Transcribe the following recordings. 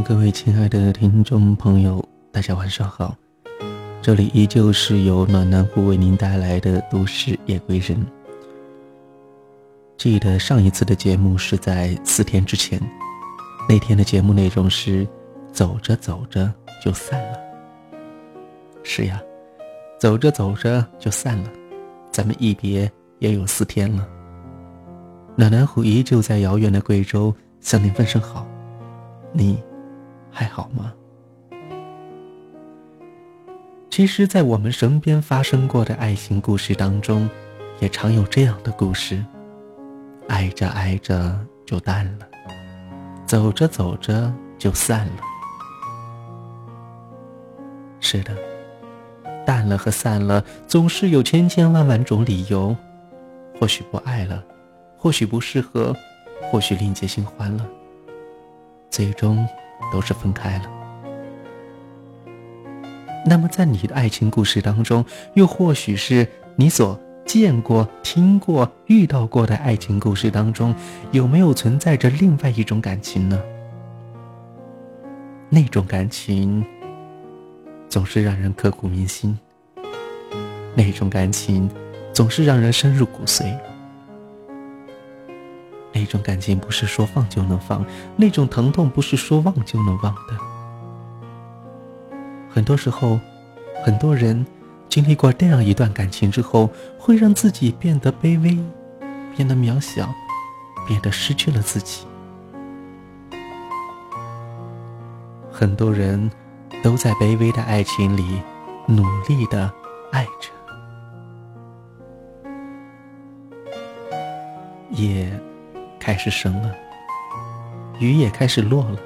各位亲爱的听众朋友，大家晚上好。这里依旧是由暖男户为您带来的都市夜归人。记得上一次的节目是在四天之前，那天的节目内容是走着走着就散了。是呀，走着走着就散了，咱们一别也有四天了。暖男虎依旧在遥远的贵州向您问声好。你还好吗？其实，在我们身边发生过的爱情故事当中，也常有这样的故事：爱着爱着就淡了，走着走着就散了。是的，淡了和散了，总是有千千万万种理由。或许不爱了，或许不适合，或许另结新欢了。最终，都是分开了。那么，在你的爱情故事当中，又或许是你所见过、听过、遇到过的爱情故事当中，有没有存在着另外一种感情呢？那种感情总是让人刻骨铭心，那种感情总是让人深入骨髓。那种感情不是说放就能放，那种疼痛不是说忘就能忘的。很多时候，很多人经历过这样一段感情之后，会让自己变得卑微，变得渺小，变得失去了自己。很多人都在卑微的爱情里努力的爱着，也。开始升了，雨也开始落了，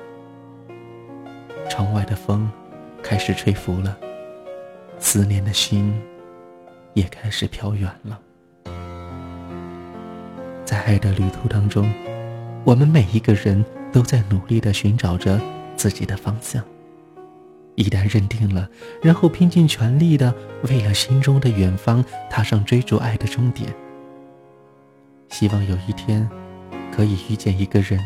窗外的风开始吹拂了，思念的心也开始飘远了。在爱的旅途当中，我们每一个人都在努力的寻找着自己的方向。一旦认定了，然后拼尽全力的为了心中的远方踏上追逐爱的终点。希望有一天。可以遇见一个人，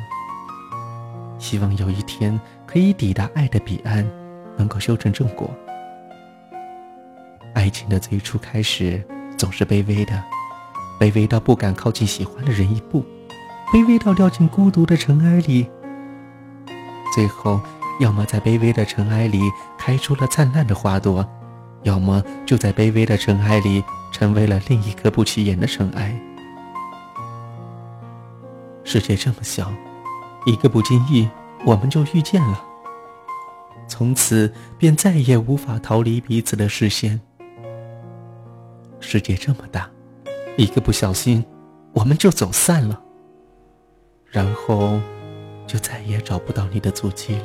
希望有一天可以抵达爱的彼岸，能够修成正果。爱情的最初开始总是卑微的，卑微到不敢靠近喜欢的人一步，卑微到掉进孤独的尘埃里。最后，要么在卑微的尘埃里开出了灿烂的花朵，要么就在卑微的尘埃里成为了另一颗不起眼的尘埃。世界这么小，一个不经意，我们就遇见了。从此便再也无法逃离彼此的视线。世界这么大，一个不小心，我们就走散了。然后，就再也找不到你的足迹了。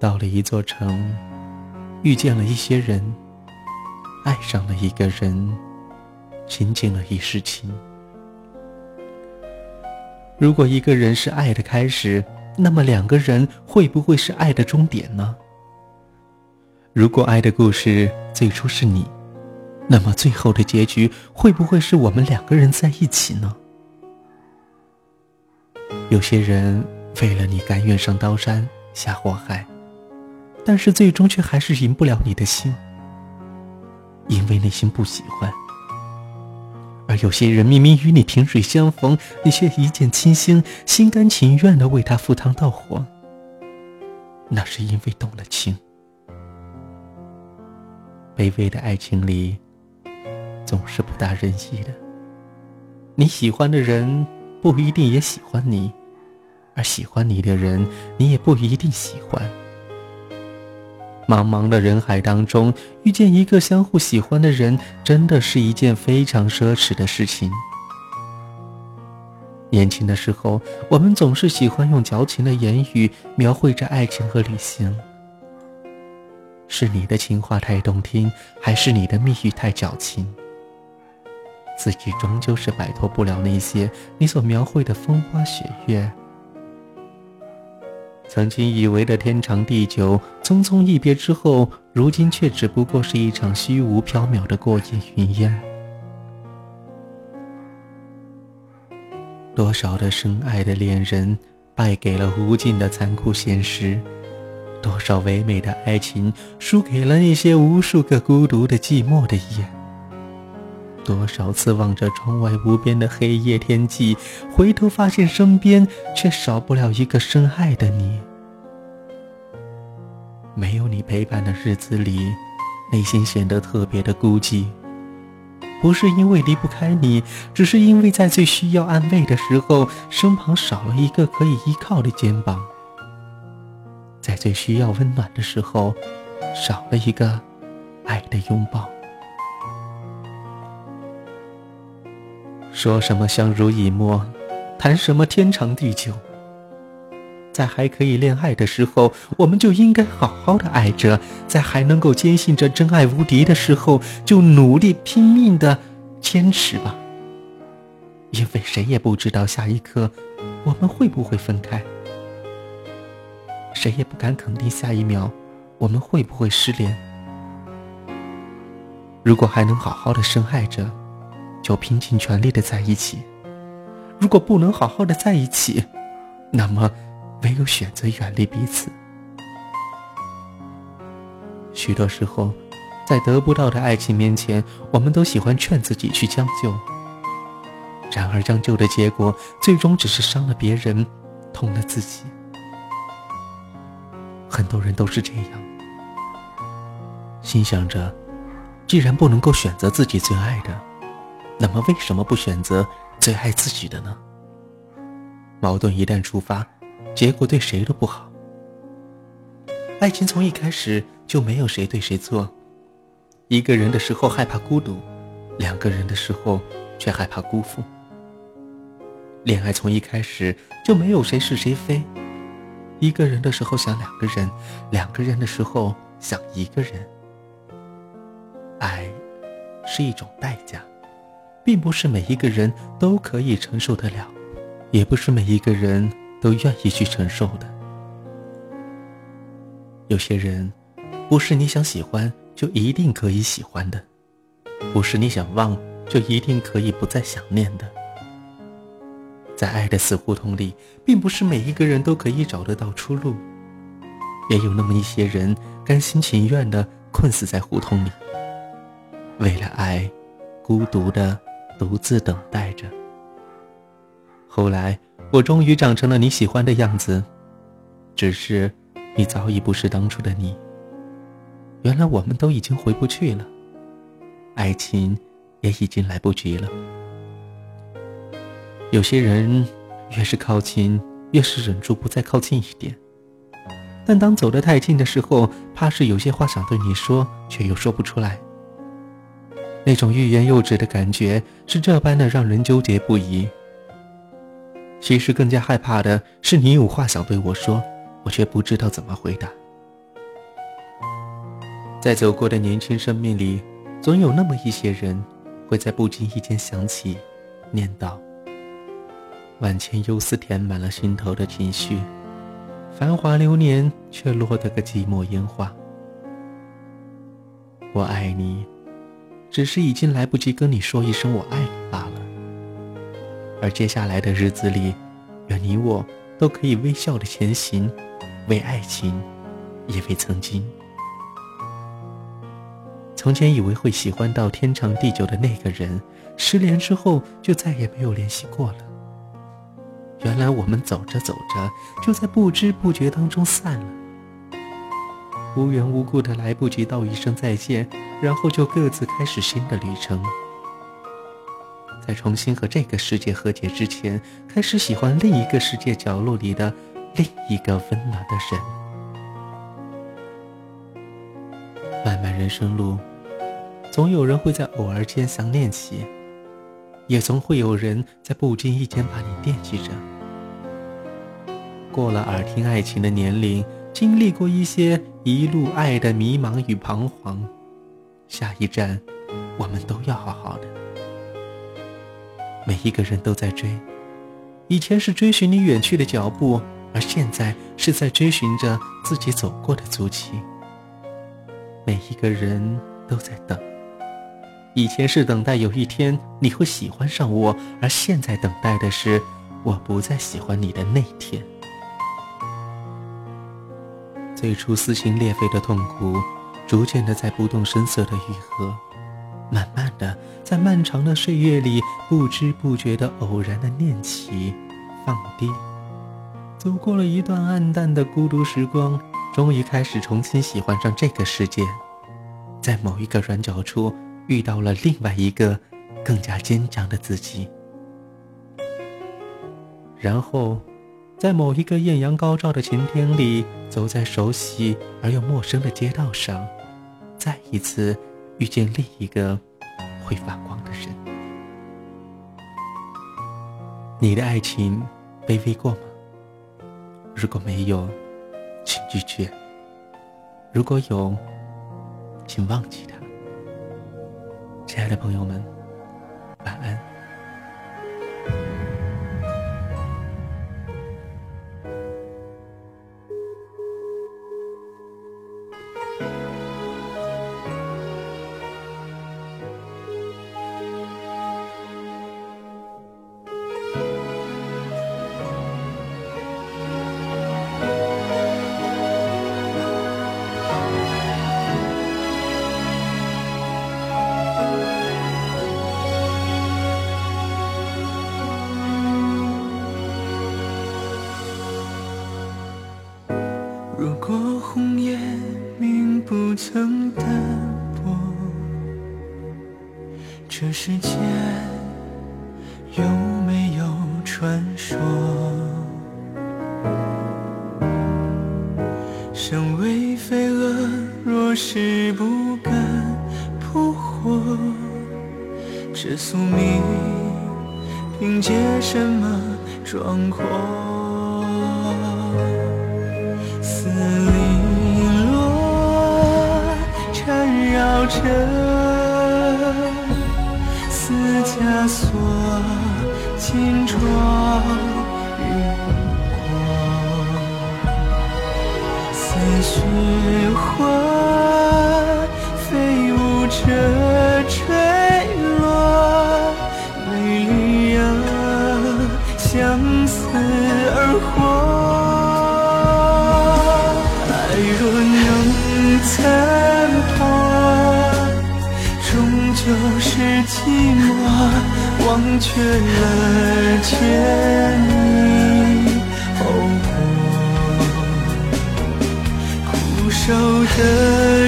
到了一座城，遇见了一些人，爱上了一个人，亲近了一世情。如果一个人是爱的开始，那么两个人会不会是爱的终点呢？如果爱的故事最初是你，那么最后的结局会不会是我们两个人在一起呢？有些人为了你甘愿上刀山下火海，但是最终却还是赢不了你的心，因为内心不喜欢。而有些人明明与你萍水相逢，你却一见倾心，心甘情愿的为他赴汤蹈火。那是因为动了情。卑微的爱情里，总是不大人意的。你喜欢的人不一定也喜欢你，而喜欢你的人，你也不一定喜欢。茫茫的人海当中，遇见一个相互喜欢的人，真的是一件非常奢侈的事情。年轻的时候，我们总是喜欢用矫情的言语描绘着爱情和旅行。是你的情话太动听，还是你的蜜语太矫情？自己终究是摆脱不了那些你所描绘的风花雪月。曾经以为的天长地久，匆匆一别之后，如今却只不过是一场虚无缥缈的过眼云烟。多少的深爱的恋人，败给了无尽的残酷现实。多少唯美的爱情输给了那些无数个孤独的寂寞的夜。多少次望着窗外无边的黑夜天际，回头发现身边却少不了一个深爱的你。没有你陪伴的日子里，内心显得特别的孤寂。不是因为离不开你，只是因为在最需要安慰的时候，身旁少了一个可以依靠的肩膀；在最需要温暖的时候，少了一个爱的拥抱。说什么相濡以沫，谈什么天长地久。在还可以恋爱的时候，我们就应该好好的爱着；在还能够坚信着真爱无敌的时候，就努力拼命的坚持吧。因为谁也不知道下一刻我们会不会分开，谁也不敢肯定下一秒我们会不会失联。如果还能好好的深爱着，就拼尽全力的在一起；如果不能好好的在一起，那么。唯有选择远离彼此。许多时候，在得不到的爱情面前，我们都喜欢劝自己去将就。然而，将就的结果，最终只是伤了别人，痛了自己。很多人都是这样，心想着，既然不能够选择自己最爱的，那么为什么不选择最爱自己的呢？矛盾一旦触发。结果对谁都不好。爱情从一开始就没有谁对谁错，一个人的时候害怕孤独，两个人的时候却害怕辜负。恋爱从一开始就没有谁是谁非，一个人的时候想两个人，两个人的时候想一个人。爱是一种代价，并不是每一个人都可以承受得了，也不是每一个人。都愿意去承受的。有些人，不是你想喜欢就一定可以喜欢的，不是你想忘就一定可以不再想念的。在爱的死胡同里，并不是每一个人都可以找得到出路，也有那么一些人甘心情愿的困死在胡同里，为了爱，孤独的独自等待着。后来。我终于长成了你喜欢的样子，只是你早已不是当初的你。原来我们都已经回不去了，爱情也已经来不及了。有些人越是靠近，越是忍住不再靠近一点。但当走得太近的时候，怕是有些话想对你说，却又说不出来。那种欲言又止的感觉，是这般的让人纠结不已。其实更加害怕的是，你有话想对我说，我却不知道怎么回答。在走过的年轻生命里，总有那么一些人，会在不经意间想起，念叨。万千忧思填满了心头的情绪，繁华流年却落得个寂寞烟花。我爱你，只是已经来不及跟你说一声我爱你罢了。而接下来的日子里，愿你我都可以微笑的前行，为爱情，也为曾经。从前以为会喜欢到天长地久的那个人，失联之后就再也没有联系过了。原来我们走着走着，就在不知不觉当中散了，无缘无故的来不及道一声再见，然后就各自开始新的旅程。在重新和这个世界和解之前，开始喜欢另一个世界角落里的另一个温暖的人。漫漫人生路，总有人会在偶尔间想念起，也总会有人在不经意间把你惦记着。过了耳听爱情的年龄，经历过一些一路爱的迷茫与彷徨，下一站，我们都要好好的。每一个人都在追，以前是追寻你远去的脚步，而现在是在追寻着自己走过的足迹。每一个人都在等，以前是等待有一天你会喜欢上我，而现在等待的是我不再喜欢你的那天。最初撕心裂肺的痛苦，逐渐的在不动声色的愈合，慢慢的在漫长的岁月里，不知不觉的偶然的念起，放低，走过了一段暗淡的孤独时光，终于开始重新喜欢上这个世界，在某一个转角处遇到了另外一个更加坚强的自己，然后。在某一个艳阳高照的晴天里，走在熟悉而又陌生的街道上，再一次遇见另一个会发光的人。你的爱情卑微过吗？如果没有，请拒绝；如果有，请忘记他。亲爱的朋友们，晚安。凭借什么壮阔？似绫罗缠绕着似枷锁，金装玉裹，似雪花飞舞着寂寞，忘却了前因后果，苦守的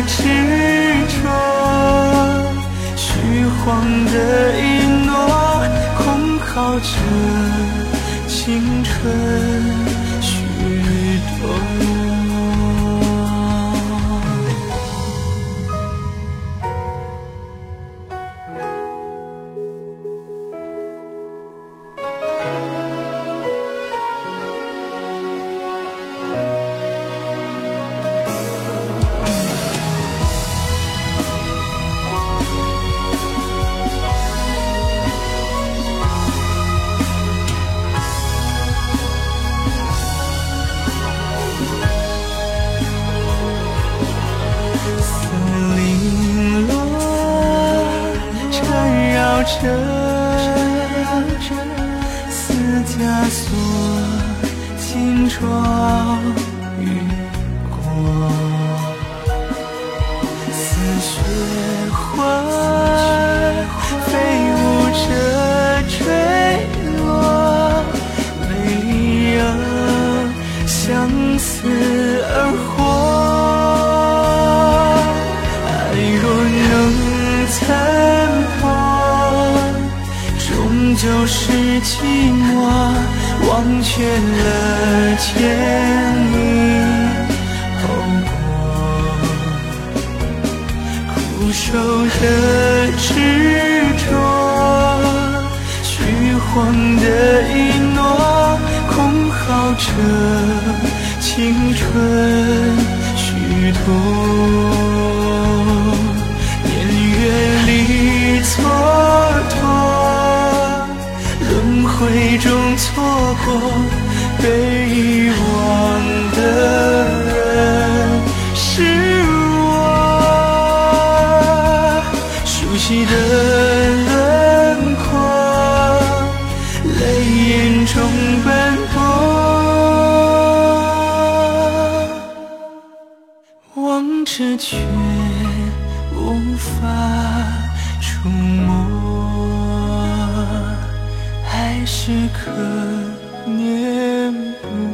执着，虚晃的一诺，空耗着青春。着似枷锁，金装玉裹，似雪花飞舞着坠落，美丽啊，相思。就是寂寞，忘却了前因后果，苦守的执着，虚晃的一诺，空耗着青春虚度。错过被遗忘的人是我，熟悉的轮廓，泪眼中奔波。却无法触摸，还是可念不。